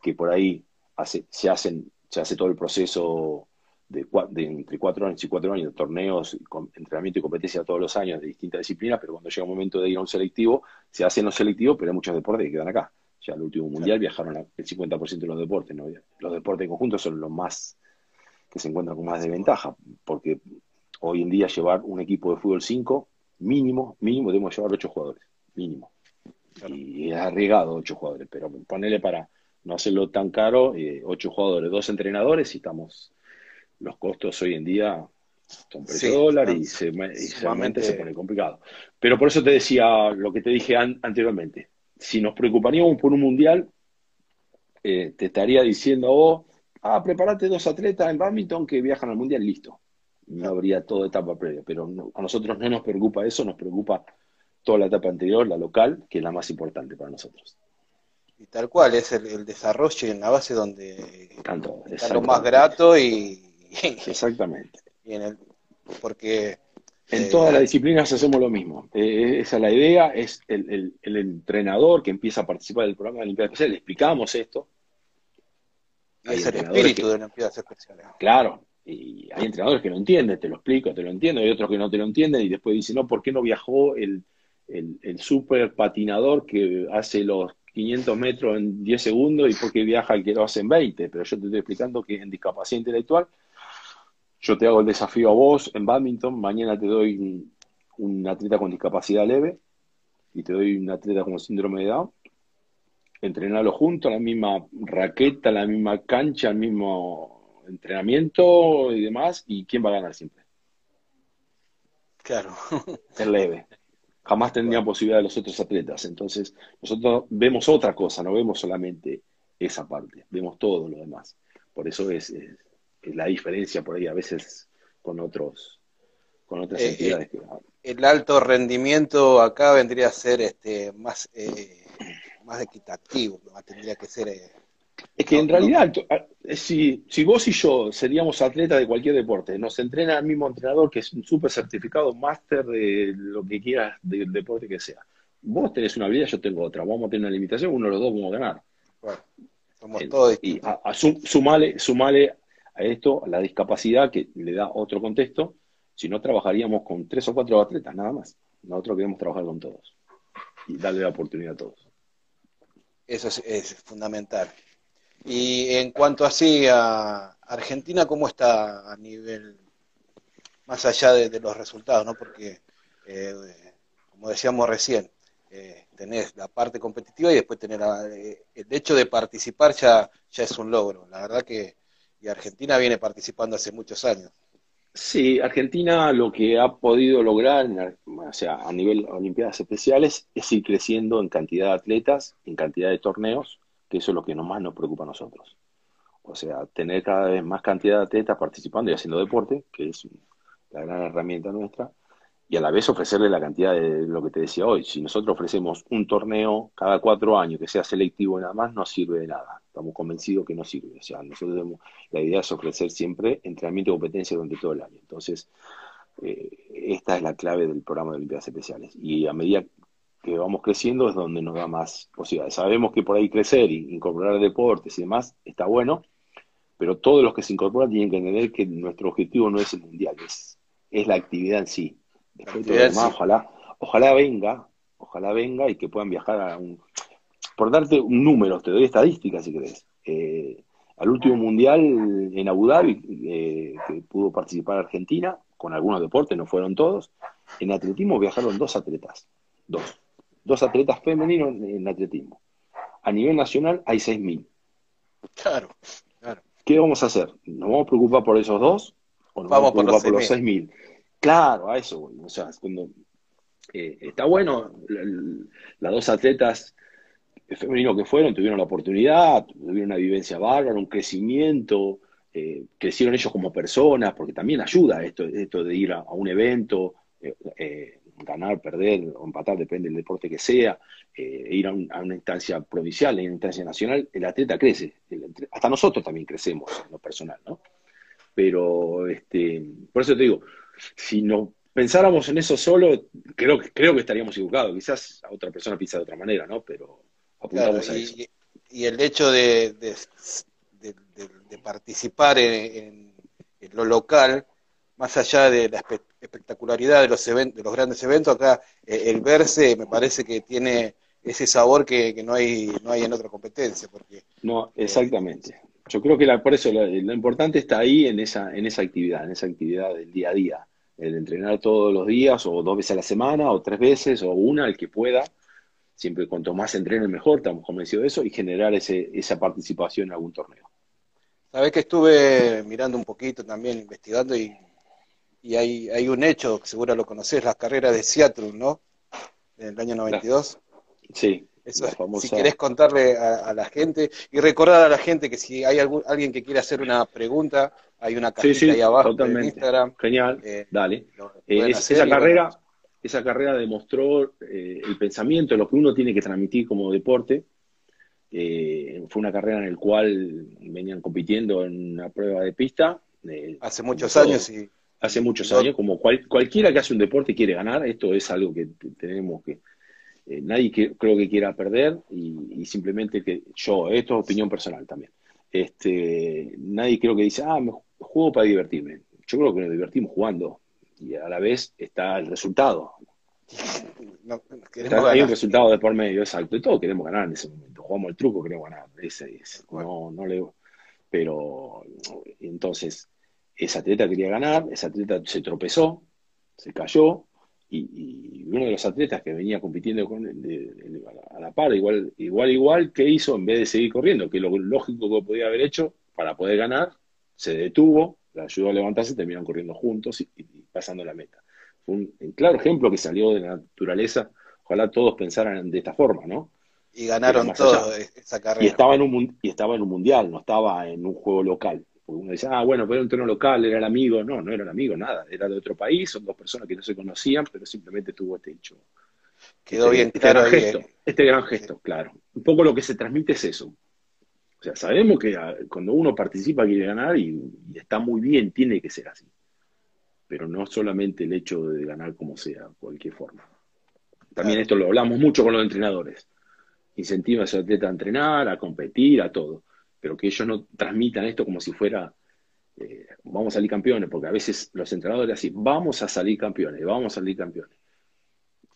que por ahí se, hacen, se hace todo el proceso de, entre cuatro años y cuatro años de torneos, con, entrenamiento y competencia todos los años de distintas disciplinas, pero cuando llega un momento de ir a un selectivo, se hacen los selectivos, pero hay muchos deportes que quedan acá. Ya el último mundial viajaron el 50% de los deportes. ¿no? Los deportes en conjunto son los más que se encuentran con más desventaja, porque hoy en día llevar un equipo de fútbol 5, mínimo, mínimo debemos llevar ocho jugadores, mínimo. Y es arriesgado ocho jugadores, pero ponerle para no hacerlo tan caro, eh, ocho jugadores, dos entrenadores y estamos, los costos hoy en día son precio dólar y, se, se pone complicado. Pero por eso te decía lo que te dije anteriormente, si nos preocuparíamos por un mundial, eh, te estaría diciendo vos, ah, prepárate dos atletas en badminton que viajan al mundial, listo. No habría toda etapa previa, pero a nosotros no nos preocupa eso, nos preocupa toda la etapa anterior, la local, que es la más importante para nosotros. Y tal cual, es el, desarrollo y en la base donde Tanto, está lo más grato y... Exactamente. Y en el, porque en eh, todas las disciplinas hacemos lo mismo. Eh, esa es la idea, es el, entrenador que empieza a participar del programa de Olimpiadas Especiales. Le explicamos esto. es el espíritu de Olimpiadas Especiales. Claro, y hay entrenadores que lo entienden, te lo explico, te lo entiendo, hay otros que no te lo entienden y después dicen, no, ¿por qué no viajó el, el, super patinador que hace los 500 metros en 10 segundos y por qué viaja el que lo hace en 20? Pero yo te estoy explicando que en discapacidad intelectual yo te hago el desafío a vos en badminton, mañana te doy un, atleta con discapacidad leve y te doy un atleta con síndrome de Down, entrenarlo juntos, la misma raqueta, la misma cancha, el mismo entrenamiento y demás, y quién va a ganar siempre. Claro. Es leve. Jamás tendría posibilidad de los otros atletas. Entonces, nosotros vemos otra cosa, no vemos solamente esa parte, vemos todo lo demás. Por eso es la diferencia por ahí a veces con otros con otras eh, entidades. Eh, el alto rendimiento acá vendría a ser este más eh, más equitativo, tendría que ser. es que en realidad, si, si vos y yo seríamos atletas de cualquier deporte, nos entrena el mismo entrenador que es un súper certificado máster de lo que quieras, del deporte que sea. Vos tenés una vida, yo tengo otra. Vamos a tener una limitación, uno de los dos vamos a ganar. Bueno, somos todos Y a, sumale, sumale a esto la discapacidad que le da otro contexto, si no trabajaríamos con tres o cuatro atletas, nada más. Nosotros queremos trabajar con todos y darle la oportunidad a todos. Eso es, fundamental. Y en cuanto así a Argentina, ¿cómo está a nivel, más allá de, los resultados? ¿no? Porque, eh, como decíamos recién, eh, tenés la parte competitiva y después tener eh, el hecho de participar ya, ya es un logro. La verdad que y Argentina viene participando hace muchos años. Sí, Argentina lo que ha podido lograr, o sea, a nivel Olimpiadas Especiales, es ir creciendo en cantidad de atletas, en cantidad de torneos, que eso es lo que más nos preocupa a nosotros. O sea, tener cada vez más cantidad de atletas participando y haciendo deporte, que es la gran herramienta nuestra, y a la vez ofrecerle la cantidad de lo que te decía hoy. Si nosotros ofrecemos un torneo cada cuatro años que sea selectivo nada más, no sirve de nada. Estamos convencidos que no sirve. O sea, nosotros la idea es ofrecer siempre entrenamiento y competencia durante todo el año. Entonces, eh, esta es la clave del programa de Olimpiadas Especiales. Y a medida que vamos creciendo es donde nos da más posibilidades. Sabemos que por ahí crecer y incorporar deportes y demás está bueno, pero todos los que se incorporan tienen que entender que nuestro objetivo no es el mundial, es, es la actividad en sí ojalá, ojalá venga, ojalá venga y que puedan viajar a un... Por darte un número, te doy estadísticas si querés. Eh, al último mundial en Abu Dhabi, eh, que pudo participar Argentina, con algunos deportes, no fueron todos, en atletismo viajaron dos atletas, dos, dos atletas femeninos en, atletismo. A nivel nacional hay 6.000. Claro, claro. ¿Qué vamos a hacer? ¿Nos vamos a preocupar por esos dos o nos vamos, a preocupar por los 6.000? Claro, a eso, o sea, cuando eh, está bueno, las dos atletas femeninos que fueron tuvieron la oportunidad, tuvieron una vivencia bárbara, un crecimiento, eh, crecieron ellos como personas, porque también ayuda esto, esto de ir a, un evento, eh, ganar, perder o empatar, depende del deporte que sea, ir a, una instancia provincial, a una instancia nacional, el atleta crece, hasta nosotros también crecemos en lo personal, ¿no? Pero, este, por eso te digo, si no pensáramos en eso solo, creo, creo que estaríamos equivocados. Quizás a otra persona piensa de otra manera, ¿no? Pero apuntamos a y, eso. Y el hecho de, de, participar en, lo local, más allá de la espectacularidad de los, de los grandes eventos, acá eh, el verse me parece que tiene ese sabor que, no hay no hay en otra competencia. porque No, eh, exactamente. Yo creo que la, por eso lo, importante está ahí en esa, en esa actividad, en esa actividad del día a día. El entrenar todos los días, o dos veces a la semana, o tres veces, o una, el que pueda. Siempre cuanto más entrene mejor, estamos convencidos de eso, y generar ese, esa participación en algún torneo. Sabes que estuve mirando un poquito también, investigando, y, y hay, hay un hecho, que seguro lo conoces, las carreras de Seattle, ¿no? En el año 92. Sí Si querés contarle a, la gente y recordar a la gente que si hay algún, alguien que quiere hacer una pregunta, hay una cajita ahí abajo en Instagram. Genial, eh, dale. Eh, esa carrera, esa carrera demostró eh, el pensamiento, lo que uno tiene que transmitir como deporte. fue una carrera en la cual venían compitiendo en una prueba de pista. hace muchos años y hace muchos años, como cualquiera que hace un deporte quiere ganar, esto es algo que tenemos que, eh, nadie creo que quiera perder y, simplemente que yo, esto es opinión personal también, este, nadie creo que dice, ah, me juego para divertirme. Yo creo que nos divertimos jugando y a la vez está el resultado. hay un resultado de por medio, exacto, y todos queremos ganar en ese momento. Jugamos el truco, queremos ganar. Ese, ese. No, no le... Pero entonces, esa atleta quería ganar, esa atleta se tropezó, se cayó, y, uno de los atletas que venía compitiendo con a la par, igual, igual, igual, ¿qué hizo en vez de seguir corriendo? Que lo lógico que podía haber hecho para poder ganar, se detuvo, la ayudó a levantarse y terminaron corriendo juntos y, pasando la meta. Fue un, claro ejemplo que salió de la naturaleza. Ojalá todos pensaran de esta forma, ¿no? Y ganaron todo esa carrera. Y estaba, en un, y estaba en un mundial, no estaba en un juego local uno dice, ah, bueno, fue un trono local, era el amigo. No, no era el amigo, nada. Era de otro país, son dos personas que no se conocían, pero simplemente tuvo este hecho. Quedó este, bien este Gran gesto, este gran gesto, claro. Un poco lo que se transmite es eso. O sea, sabemos que ah, cuando uno participa quiere ganar y, está muy bien, tiene que ser así. Pero no solamente el hecho de ganar como sea, cualquier forma. También esto lo hablamos mucho con los entrenadores. Incentiva a su atleta a entrenar, a competir, a todo pero que ellos no transmitan esto como si fuera, eh, vamos a salir campeones, porque a veces los entrenadores así, vamos a salir campeones, vamos a salir campeones.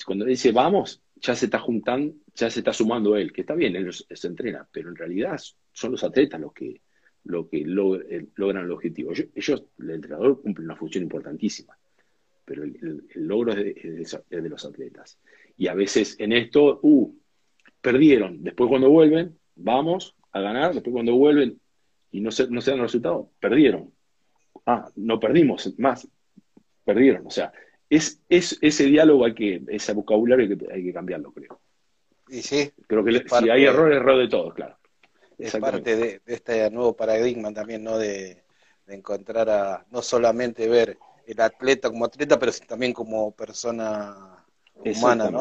Cuando dice vamos, ya se está juntando, ya se está sumando él, que está bien, él se entrena, pero en realidad son los atletas los que, lo que eh, logran el objetivo. Ellos, el entrenador cumple una función importantísima, pero el, logro es de, los atletas. Y a veces en esto, uh, perdieron, después cuando vuelven, vamos, a ganar, después cuando vuelven y no se, no se dan los resultados, perdieron. Ah, no perdimos, más, perdieron. O sea, es, es ese diálogo hay que, ese vocabulario hay que, hay que cambiarlo, creo. Y sí. Creo que si hay error, error de todos, claro. Es parte de, este nuevo paradigma también, ¿no? De, encontrar a, no solamente ver el atleta como atleta, pero también como persona humana, ¿no?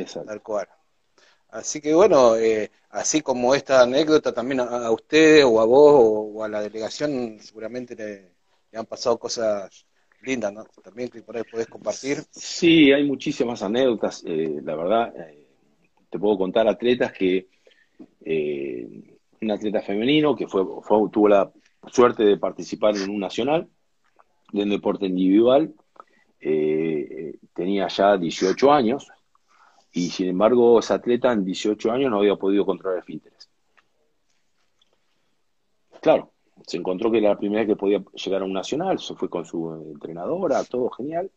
Exacto. Tal cual. Así que bueno, eh, así como esta anécdota también a, ustedes o a vos o, a la delegación seguramente le, han pasado cosas lindas, ¿no? También que por ahí podés compartir. Sí, hay muchísimas anécdotas, eh, la verdad, eh, te puedo contar atletas que, un atleta femenino que fue, tuvo la suerte de participar en un nacional de un deporte individual, tenía ya 18 años, y sin embargo ese atleta en 18 años no había podido controlar el esfínteres. Claro, se encontró que era la primera vez que podía llegar a un nacional, se fue con su entrenadora, todo genial.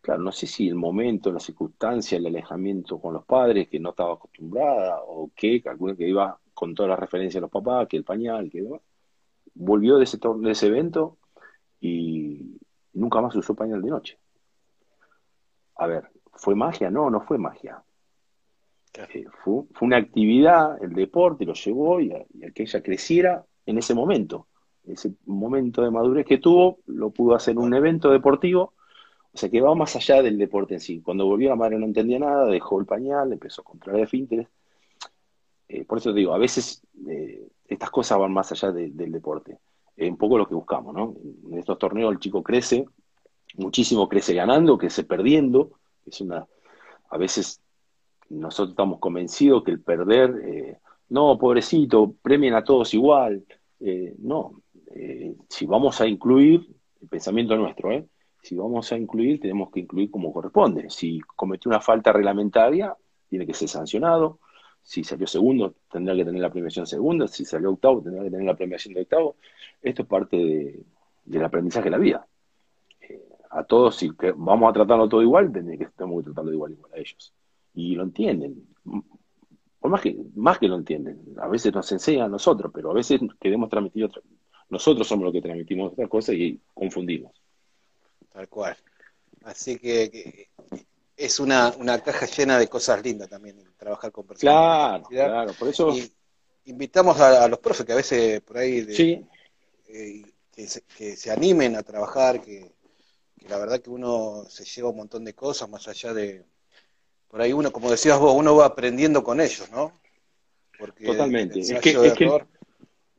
Claro, no sé si el momento, la circunstancia, el alejamiento con los padres, que no estaba acostumbrada, o qué, calculé que iba con todas las referencias de los papás, que el pañal, que volvió de ese, de ese evento y nunca más usó pañal de noche. A ver, ¿fue magia? No, no fue magia. Eh, fue, una actividad, el deporte lo llevó y a, que ella creciera en ese momento. Ese momento de madurez que tuvo, lo pudo hacer un evento deportivo, o sea que va más allá del deporte en sí. Cuando volvió la madre no entendía nada, dejó el pañal, empezó a controlar el Eh, por eso te digo, a veces eh, estas cosas van más allá del deporte. Es un poco lo que buscamos, ¿no? En estos torneos el chico crece, muchísimo crece ganando, crece perdiendo. Es una, a veces nosotros estamos convencidos que el perder, eh, no, pobrecito, premien a todos igual. Eh, no, eh, si vamos a incluir, el pensamiento nuestro, ¿eh? si vamos a incluir, tenemos que incluir como corresponde. Si cometió una falta reglamentaria, tiene que ser sancionado. Si salió segundo, tendrá que tener la premiación segunda. Si salió octavo, tendrá que tener la premiación de octavo. Esto es parte del aprendizaje de la vida. a todos, si vamos a tratarlo todo igual, tenemos que, que tratarlo igual, igual a ellos y lo entienden. Por más que, más que lo entienden. A veces nos enseñan a nosotros, pero a veces queremos transmitir otra. Nosotros somos los que transmitimos otra cosa y confundimos. Tal cual. Así que, es una, una caja llena de cosas lindas también, trabajar con personas. Claro, claro, por eso... invitamos a, los profes que a veces por ahí... Eh, que, se, animen a trabajar, que, la verdad que uno se lleva un montón de cosas más allá de... Por ahí uno, como decías vos, uno va aprendiendo con ellos, ¿no? Totalmente. Es que,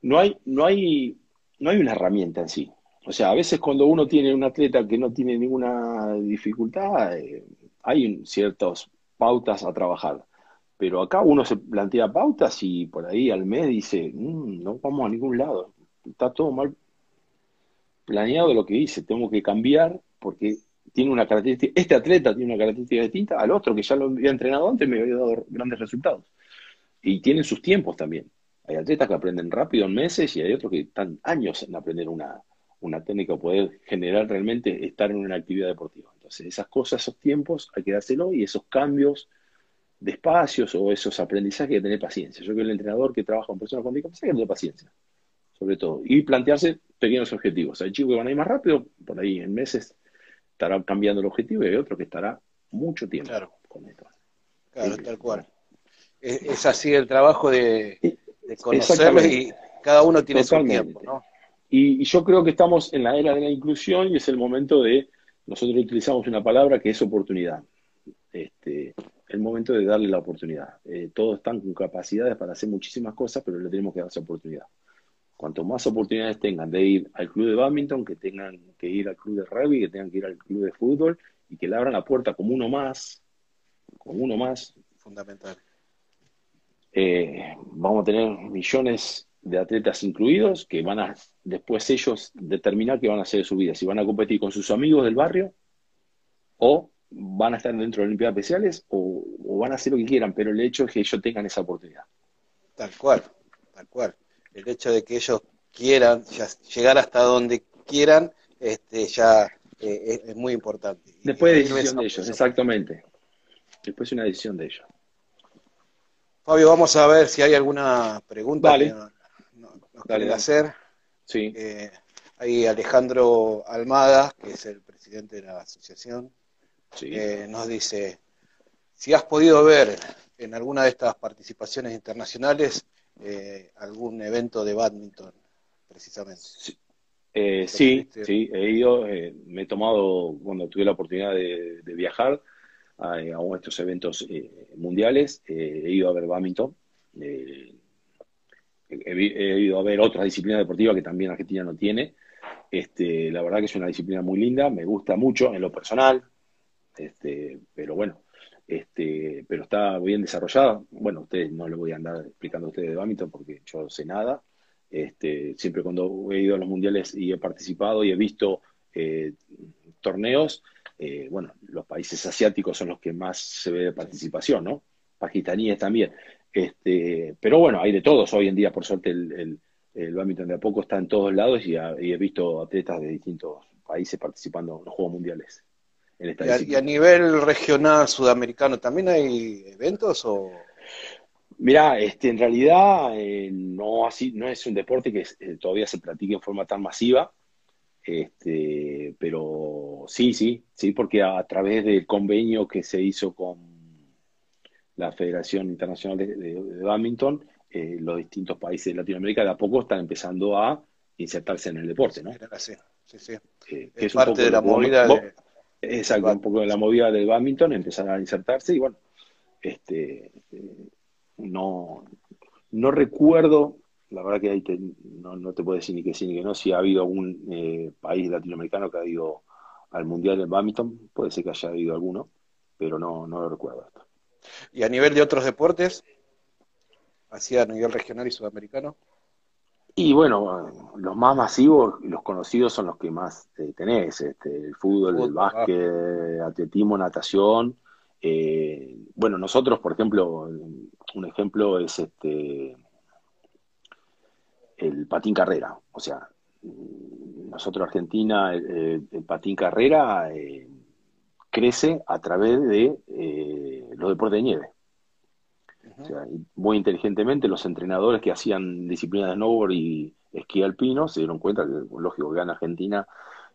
no hay, no hay, no hay una herramienta en sí. O sea, a veces cuando uno tiene un atleta que no tiene ninguna dificultad, eh, hay ciertas pautas a trabajar. Pero acá uno se plantea pautas y por ahí al mes dice, mm, no vamos a ningún lado. Está todo mal planeado lo que hice. Tengo que cambiar porque tiene una característica, este atleta tiene una característica distinta al otro que ya lo había entrenado antes y me había dado grandes resultados. Y tienen sus tiempos también. Hay atletas que aprenden rápido en meses y hay otros que están años en aprender una, una técnica o poder generar realmente estar en una actividad deportiva. Entonces, esas cosas, esos tiempos, hay que dárselo y esos cambios de espacios o esos aprendizajes hay que tener paciencia. Yo creo que el entrenador que trabaja con personas con discapacidad hay que tener paciencia, sobre todo, y plantearse pequeños objetivos. Hay chicos que van a ir más rápido, por ahí en meses estará cambiando el objetivo y hay otro que estará mucho tiempo claro. con esto. Claro, tal cual. Es, así el trabajo de, de y cada uno tiene su tiempo, ¿no? Y, yo creo que estamos en la era de la inclusión y es el momento de, nosotros utilizamos una palabra que es oportunidad. Este, el momento de darle la oportunidad. Eh, todos están con capacidades para hacer muchísimas cosas, pero le tenemos que dar esa oportunidad. Cuanto más oportunidades tengan de ir al club de badminton, que tengan que ir al club de rugby, que tengan que ir al club de fútbol y que le abran la puerta como uno más, como uno más. Fundamental. Eh, vamos a tener millones de atletas incluidos que van a después ellos determinar qué van a hacer de su vida, si van a competir con sus amigos del barrio o van a estar dentro de Olimpiadas Especiales o, van a hacer lo que quieran, pero el hecho es que ellos tengan esa oportunidad. Tal cual, tal cual. El hecho de que ellos quieran llegar hasta donde quieran, este, ya eh, es, muy importante. Después de decisión de ellos, exactamente. Después es una decisión de ellos. Fabio, vamos a ver si hay alguna pregunta que nos, quieren hacer. Sí. Eh, hay Alejandro Almada, que es el presidente de la asociación, eh, nos dice, si has podido ver en alguna de estas participaciones internacionales eh, algún evento de badminton, precisamente. Sí, sí, sí, he ido, me he tomado, cuando tuve la oportunidad de, de viajar, a, a estos eventos eh, mundiales. Eh, he ido a ver badminton. Eh, he, ido a ver otras disciplinas deportivas que también Argentina no tiene. Este, la verdad que es una disciplina muy linda, me gusta mucho en lo personal, este, pero bueno, este, pero está bien desarrollada. Bueno, ustedes no le voy a andar explicando a ustedes de badminton porque yo sé nada. Este, siempre cuando he ido a los mundiales y he participado y he visto torneos, eh, bueno, los países asiáticos son los que más se ve de participación, ¿no? Pakistaníes también. Este, pero bueno, hay de todos. Hoy en día, por suerte, el, el, el badminton de a poco está en todos lados y, he visto atletas de distintos países participando en los Juegos Mundiales. Y, a, nivel regional sudamericano, ¿también hay eventos o...? Mirá, este, en realidad eh, no, así, no es un deporte que eh, todavía se practique en forma tan masiva. Este, pero sí, sí, sí, porque a, través del convenio que se hizo con la Federación Internacional de, Badminton, eh, los distintos países de Latinoamérica de a poco están empezando a insertarse en el deporte, ¿no? Sí, sí, sí. Es, parte de la movida de... Exacto, un poco la movida del badminton, empezar a insertarse y bueno, este, eh, no, no recuerdo la verdad que ahí no, te puedo decir ni que sí ni que no. Si ha habido algún eh, país latinoamericano que ha ido al Mundial de badminton, puede ser que haya habido alguno, pero no, no lo recuerdo. Esto. ¿Y a nivel de otros deportes? ¿Así a nivel regional y sudamericano? Y bueno, los más masivos, los conocidos son los que más eh, tenés, este, el fútbol, el básquet, atletismo, natación. Eh, bueno, nosotros, por ejemplo, un ejemplo es este el patín carrera. O sea, nosotros Argentina, el, patín carrera eh, crece a través de eh, los deportes de nieve. O sea, muy inteligentemente los entrenadores que hacían disciplinas de snowboard y esquí alpino se dieron cuenta que, lógico, que en Argentina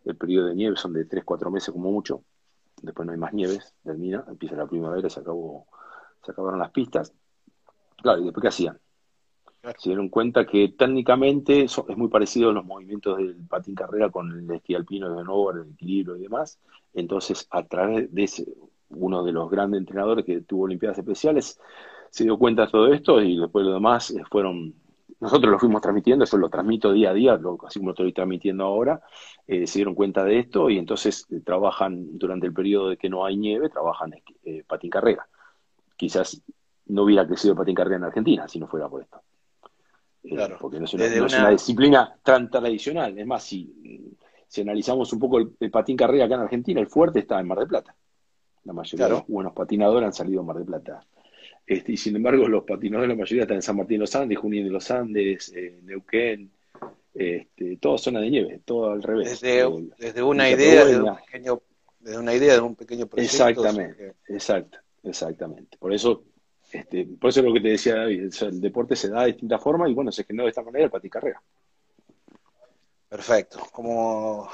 el periodo de nieve son de 3-4 meses como mucho. después no hay más nieves, termina, empieza la primavera, se acabó, se acabaron las pistas. Claro, y después qué hacían? Se dieron cuenta que técnicamente es muy parecido a los movimientos del patín carrera con el esquí alpino de nuevo, el equilibrio y demás. Entonces, a través de ese, uno de los grandes entrenadores que tuvo Olimpiadas Especiales, se dio cuenta de todo esto y después lo demás eh, fueron nosotros lo fuimos transmitiendo, eso lo transmito día a día, lo, así como lo estoy transmitiendo ahora, eh, se dieron cuenta de esto y entonces eh, trabajan durante el periodo de que no hay nieve, trabajan eh, patín carrera. Quizás no hubiera crecido el patín carrera en Argentina si no fuera por esto. Claro. porque no, es una, disciplina tan tradicional. Es más, si, si analizamos un poco el, patín carrera acá en Argentina, el fuerte está en Mar del Plata. La mayoría de los buenos patinadores han salido en Mar del Plata. Este, y sin embargo, los patinadores, la mayoría están en San Martín de los Andes, Junín de los Andes, eh, Neuquén, este, toda zona de nieve, todo al revés. Desde, eh, una idea, de un pequeño, desde una idea de un pequeño proyecto. Exactamente, exacto, exactamente. Por eso, este, por eso es lo que te decía David, el deporte se da de distintas formas y bueno, se generó de esta manera el patín carrera. Perfecto. Como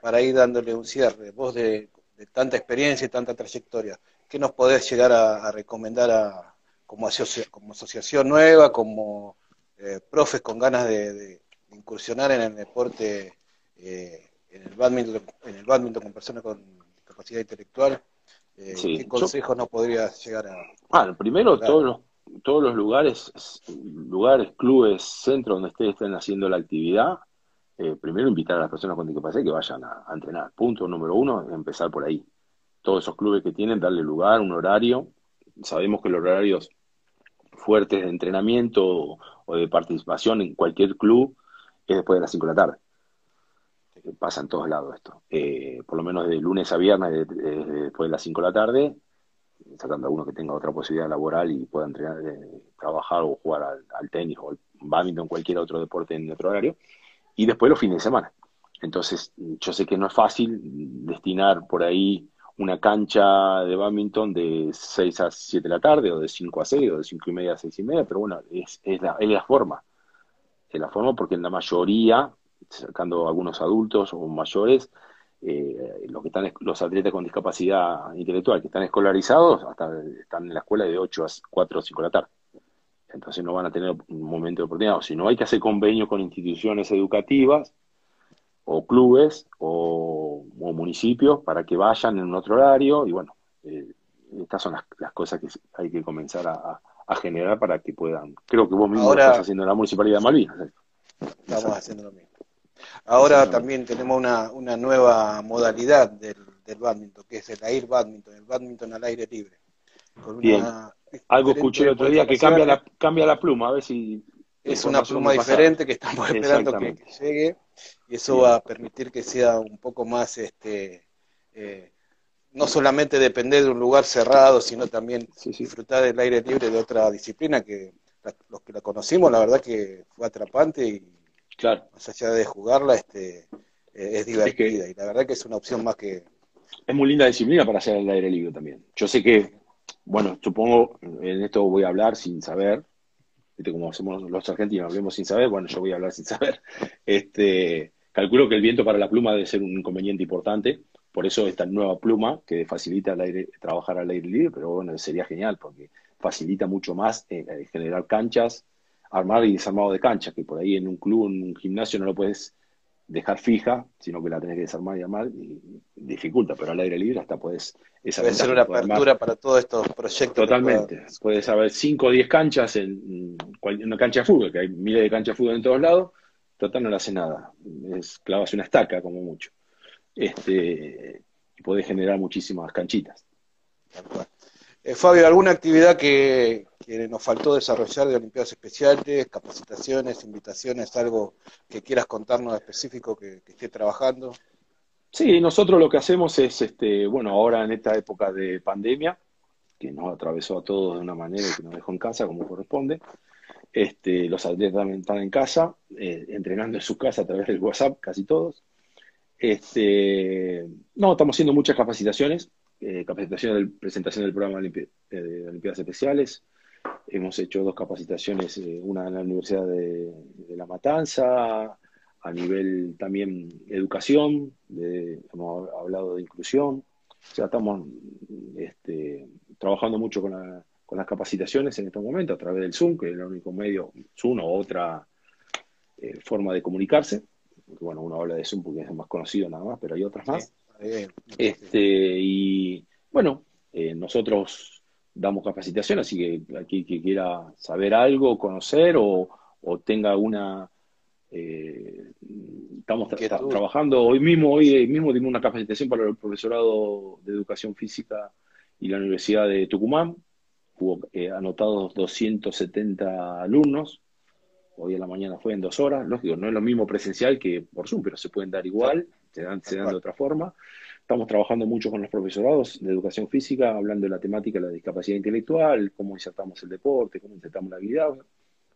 para ir dándole un cierre, vos de, de tanta experiencia y tanta trayectoria, ¿qué nos podés llegar a, recomendar a, como, como asociación nueva, como eh, profes con ganas de, incursionar en el deporte, eh, en, el badminton, en el badminton con personas con capacidad intelectual? Eh, ¿Qué consejos nos podrías llegar a... Bueno, primero todos los todos los lugares, lugares, clubes, centros donde ustedes estén haciendo la actividad, primero invitar a las personas con discapacidad que vayan a, entrenar. Punto número uno, empezar por ahí todos esos clubes que tienen, darle lugar, un horario. Sabemos que los horarios fuertes de entrenamiento o de participación en cualquier club es después de las 5 de la tarde. Pasa en todos lados esto. Eh, por lo menos de lunes a viernes, después de las 5 de la tarde, sacando a uno que tenga otra posibilidad laboral y pueda entrenar, eh, trabajar o jugar al, tenis o al badminton, cualquier otro deporte en otro horario. Y después los fines de semana. Entonces, yo sé que no es fácil destinar por ahí una cancha de badminton de 6 a 7 de la tarde, o de 5 a 6, o de 5 y media a 6 y media, pero bueno, es, es, la, es la forma. Es la forma porque en la mayoría, sacando algunos adultos o mayores, eh, los que están los atletas con discapacidad intelectual que están escolarizados hasta están en la escuela de 8 a 4 o 5 de la tarde. Entonces no van a tener un momento de oportunidad. O si no, hay que hacer convenio con instituciones educativas o clubes o, municipios para que vayan en otro horario y bueno, eh, estas son las, cosas que hay que comenzar a, generar para que puedan. Creo que vos mismo Ahora, estás haciendo en la Municipalidad de Malvinas. Estamos haciendo lo mismo. Ahora también tenemos una, una nueva modalidad del, del badminton, que es el air badminton, el badminton al aire libre. Bien. Algo escuché el otro día que cambia la, cambia la pluma, a ver si es una pluma diferente que estamos esperando que, llegue y eso va a permitir que sea un poco más, este, eh, no solamente depender de un lugar cerrado, sino también disfrutar del aire libre de otra disciplina que los que la conocimos, la verdad que fue atrapante y claro. más allá de jugarla, este, eh, es divertida y la verdad que es una opción más que... Es muy linda disciplina para hacer el aire libre también. Yo sé que, bueno, supongo, en esto voy a hablar sin saber, como hacemos los argentinos, hablemos sin saber, bueno, yo voy a hablar sin saber. Este, calculo que el viento para la pluma debe ser un inconveniente importante, por eso esta nueva pluma que facilita el aire, trabajar al aire libre, pero bueno, sería genial porque facilita mucho más eh, eh, generar canchas, armar y desarmado de canchas, que por ahí en un club, en un gimnasio no lo puedes dejar fija, sino que la tenés que desarmar y armar, y dificulta, pero al aire libre hasta puedes... Esa Puede ser una apertura para todos estos proyectos. Totalmente. Puedes haber 5 o 10 canchas en, una cancha de fútbol, que hay miles de canchas de fútbol en todos lados, total no le hace nada. Es, clavas una estaca como mucho. Este, y podés generar muchísimas canchitas. Eh, Fabio, ¿alguna actividad que, nos faltó desarrollar de Olimpiadas Especiales, capacitaciones, invitaciones, algo que quieras contarnos específico que, esté trabajando? Sí, nosotros lo que hacemos es, este, bueno, ahora en esta época de pandemia, que nos atravesó a todos de una manera y que nos dejó en casa como corresponde, este, los atletas también están en casa, eh, entrenando en su casa a través del WhatsApp, casi todos. Este, no, estamos haciendo muchas capacitaciones, eh, capacitación de presentación del programa de, Olimpiadas Especiales. Hemos hecho dos capacitaciones, eh, una en la Universidad de, La Matanza, a nivel también educación, hemos hablado de inclusión. O sea, estamos este, trabajando mucho con, las capacitaciones en estos momentos a través del Zoom, que es el único medio, Zoom o otra eh, forma de comunicarse. bueno, uno habla de Zoom porque es el más conocido nada más, pero hay otras más. este, y bueno, eh, nosotros damos capacitación, así que aquí que quiera saber algo, conocer o, o tenga alguna eh, estamos trabajando hoy mismo, hoy mismo dimos una capacitación para el profesorado de educación física y la Universidad de Tucumán. Hubo eh, anotados 270 alumnos. Hoy en la mañana fue en dos horas. Lógico, no es lo mismo presencial que por Zoom, pero se pueden dar igual, se dan, se dan de otra forma. Estamos trabajando mucho con los profesorados de educación física, hablando de la temática de la discapacidad intelectual, cómo insertamos el deporte, cómo insertamos la habilidad.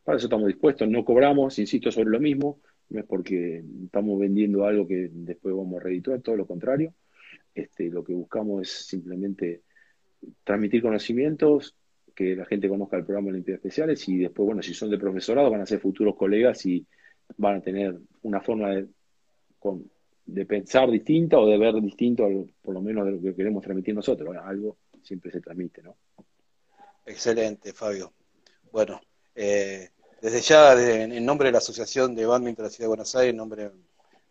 Para eso estamos dispuestos, no cobramos, insisto sobre lo mismo, no es porque estamos vendiendo algo que después vamos a reeditar, todo lo contrario. Este, lo que buscamos es simplemente transmitir conocimientos, que la gente conozca el programa de Olimpiadas Especiales y después, bueno, si son de profesorado van a ser futuros colegas y van a tener una forma de, de pensar distinta o de ver distinto, por lo menos de lo que queremos transmitir nosotros. algo siempre se transmite, ¿no? Excelente, Fabio. Bueno, eh, desde ya, en nombre de la Asociación de Badminton de la Ciudad de Buenos Aires, en nombre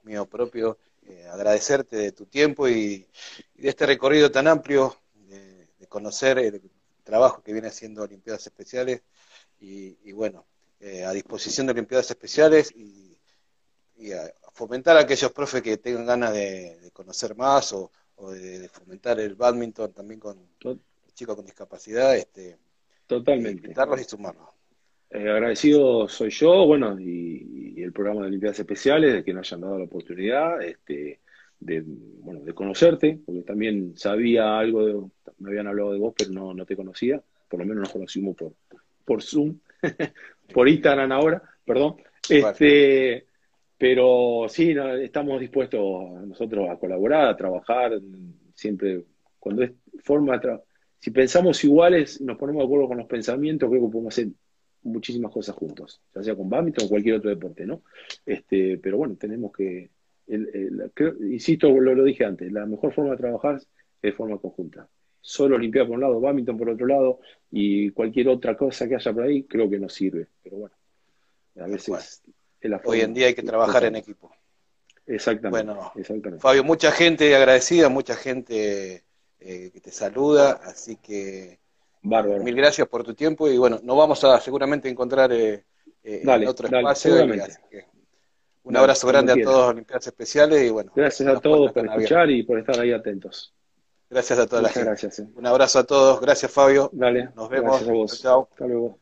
mío propio, eh, agradecerte de tu tiempo y, de este recorrido tan amplio, de, conocer el trabajo que viene haciendo Olimpiadas Especiales y, bueno, eh, a disposición de Olimpiadas Especiales y, a fomentar a aquellos profes que tengan ganas de, conocer más o, de, fomentar el badminton también con chicos con discapacidad, este, Totalmente. invitarlos y sumarlos. Eh, agradecido soy yo, bueno, y, el programa de Olimpiadas Especiales, de que nos hayan dado la oportunidad este, de, bueno, de conocerte, porque también sabía algo, de, me habían hablado de vos, pero no, no te conocía, por lo menos nos conocimos por, por Zoom, por Instagram ahora, perdón. Este, pero sí, estamos dispuestos nosotros a colaborar, a trabajar, siempre, cuando es forma, si pensamos iguales, nos ponemos de acuerdo con los pensamientos, creo que podemos hacer muchísimas cosas juntos, ya sea con badminton o cualquier otro deporte, ¿no? Este, pero bueno, tenemos que, insisto, lo, lo dije antes, la mejor forma de trabajar es de forma conjunta. Solo Olimpiada por un lado, badminton por otro lado, y cualquier otra cosa que haya por ahí, creo que no sirve. Pero bueno, a veces... Hoy en día hay que trabajar en equipo. Exactamente, bueno, Fabio, mucha gente agradecida, mucha gente eh, que te saluda, así que Mil gracias por tu tiempo y bueno, nos vamos a seguramente encontrar eh, eh, en otro espacio. Un abrazo grande a todos Olimpiadas Especiales y bueno. Gracias a todos por escuchar y por estar ahí atentos. Gracias a todas las gente. Gracias, Un abrazo a todos. Gracias, Fabio. Dale. Nos vemos. Gracias a vos. Chao. Hasta luego.